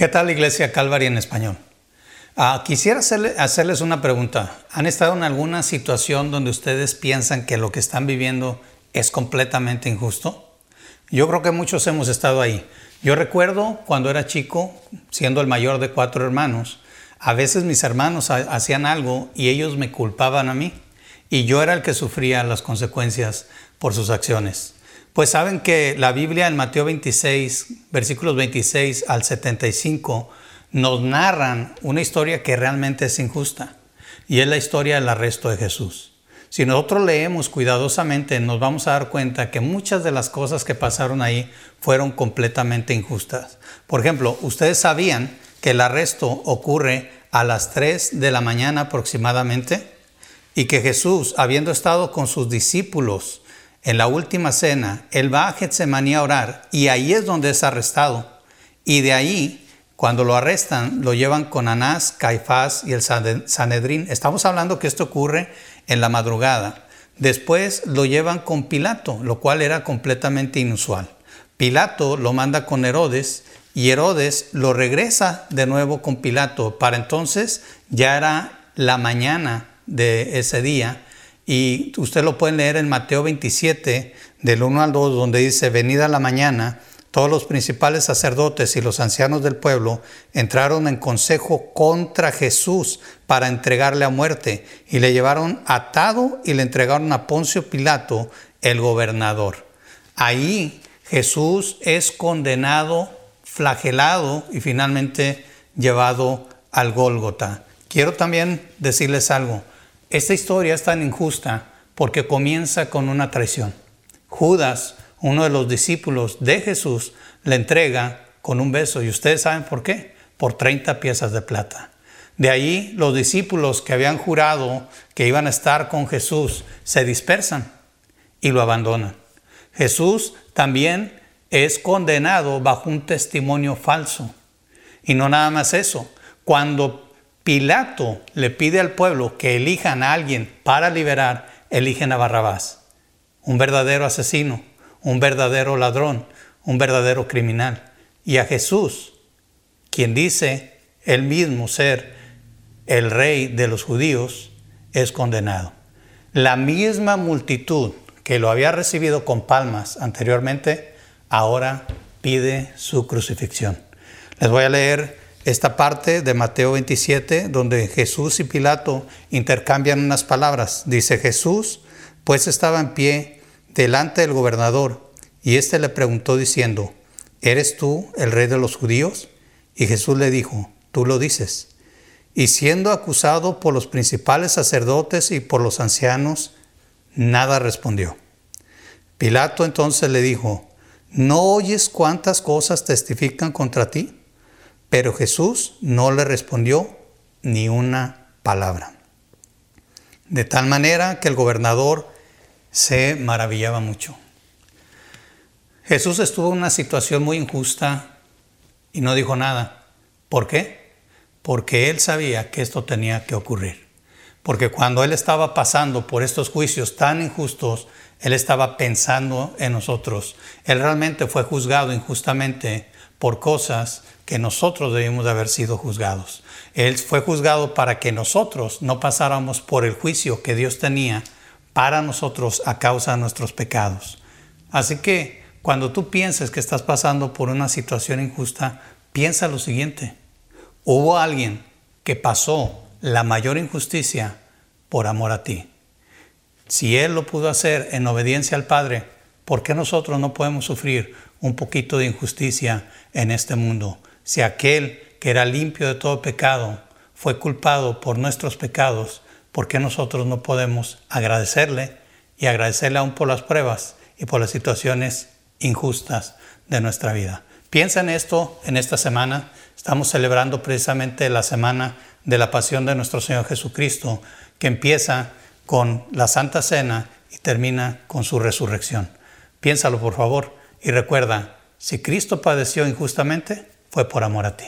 ¿Qué tal Iglesia Calvary en español? Ah, quisiera hacerles una pregunta. ¿Han estado en alguna situación donde ustedes piensan que lo que están viviendo es completamente injusto? Yo creo que muchos hemos estado ahí. Yo recuerdo cuando era chico, siendo el mayor de cuatro hermanos, a veces mis hermanos hacían algo y ellos me culpaban a mí y yo era el que sufría las consecuencias por sus acciones. Pues saben que la Biblia en Mateo 26, versículos 26 al 75, nos narran una historia que realmente es injusta y es la historia del arresto de Jesús. Si nosotros leemos cuidadosamente, nos vamos a dar cuenta que muchas de las cosas que pasaron ahí fueron completamente injustas. Por ejemplo, ustedes sabían que el arresto ocurre a las 3 de la mañana aproximadamente y que Jesús, habiendo estado con sus discípulos en la última cena, él va a Getsemaní a orar y ahí es donde es arrestado. Y de ahí, cuando lo arrestan, lo llevan con Anás, Caifás y el Sanedrín. Estamos hablando que esto ocurre en la madrugada. Después lo llevan con Pilato, lo cual era completamente inusual. Pilato lo manda con Herodes y Herodes lo regresa de nuevo con Pilato. Para entonces ya era la mañana de ese día y usted lo puede leer en Mateo 27, del 1 al 2, donde dice, venida la mañana, todos los principales sacerdotes y los ancianos del pueblo entraron en consejo contra Jesús para entregarle a muerte y le llevaron atado y le entregaron a Poncio Pilato, el gobernador. Ahí Jesús es condenado, flagelado y finalmente llevado al Gólgota. Quiero también decirles algo. Esta historia es tan injusta porque comienza con una traición. Judas, uno de los discípulos de Jesús, le entrega con un beso. ¿Y ustedes saben por qué? Por 30 piezas de plata. De ahí los discípulos que habían jurado que iban a estar con Jesús se dispersan y lo abandonan. Jesús también es condenado bajo un testimonio falso. Y no nada más eso. Cuando Pilato le pide al pueblo que elijan a alguien para liberar, eligen a Barrabás, un verdadero asesino, un verdadero ladrón, un verdadero criminal. Y a Jesús, quien dice él mismo ser el rey de los judíos, es condenado. La misma multitud que lo había recibido con palmas anteriormente, ahora pide su crucifixión. Les voy a leer esta parte de Mateo 27, donde Jesús y Pilato intercambian unas palabras. Dice Jesús, pues estaba en pie delante del gobernador, y éste le preguntó diciendo, ¿eres tú el rey de los judíos? Y Jesús le dijo, tú lo dices. Y siendo acusado por los principales sacerdotes y por los ancianos, nada respondió. Pilato entonces le dijo, ¿no oyes cuántas cosas testifican contra ti? Pero Jesús no le respondió ni una palabra. De tal manera que el gobernador se maravillaba mucho. Jesús estuvo en una situación muy injusta y no dijo nada. ¿Por qué? Porque él sabía que esto tenía que ocurrir. Porque cuando él estaba pasando por estos juicios tan injustos, él estaba pensando en nosotros. Él realmente fue juzgado injustamente por cosas que nosotros debimos de haber sido juzgados. Él fue juzgado para que nosotros no pasáramos por el juicio que Dios tenía para nosotros a causa de nuestros pecados. Así que cuando tú pienses que estás pasando por una situación injusta, piensa lo siguiente. Hubo alguien que pasó la mayor injusticia por amor a ti. Si Él lo pudo hacer en obediencia al Padre, ¿por qué nosotros no podemos sufrir un poquito de injusticia en este mundo? Si aquel que era limpio de todo pecado fue culpado por nuestros pecados, ¿por qué nosotros no podemos agradecerle y agradecerle aún por las pruebas y por las situaciones injustas de nuestra vida? Piensa en esto en esta semana. Estamos celebrando precisamente la semana de la pasión de nuestro Señor Jesucristo, que empieza con la Santa Cena y termina con su resurrección. Piénsalo por favor y recuerda, si Cristo padeció injustamente, fue por amor a ti.